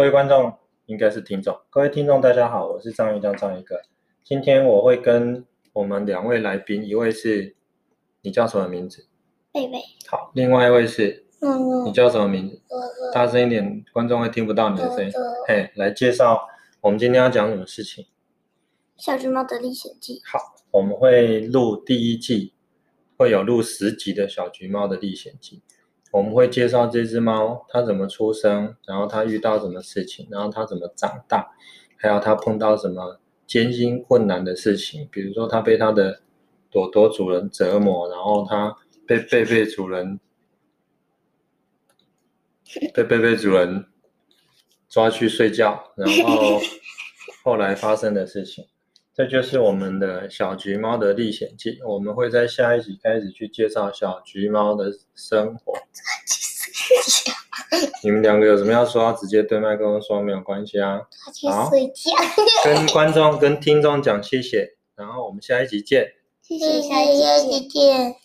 各位观众应该是听众，各位听众大家好，我是张一江张一个。今天我会跟我们两位来宾，一位是你叫什么名字？贝贝。好，另外一位是，嗯，你叫什么名字？大声一点，观众会听不到你的声音。嘿，来介绍我们今天要讲什么事情？小橘猫的历险记。好，我们会录第一季，会有录十集的小橘猫的历险记。我们会介绍这只猫，它怎么出生，然后它遇到什么事情，然后它怎么长大，还有它碰到什么艰辛困难的事情，比如说它被它的朵朵主人折磨，然后它被贝贝主人被贝贝主人抓去睡觉，然后后来发生的事情，这就是我们的小橘猫的历险记。我们会在下一集开始去介绍小橘猫的生活。你们两个有什么要说？直接对麦克风说没有关系啊。好，跟观众、跟听众讲谢谢，然后我们下一集见。谢谢，下一集见。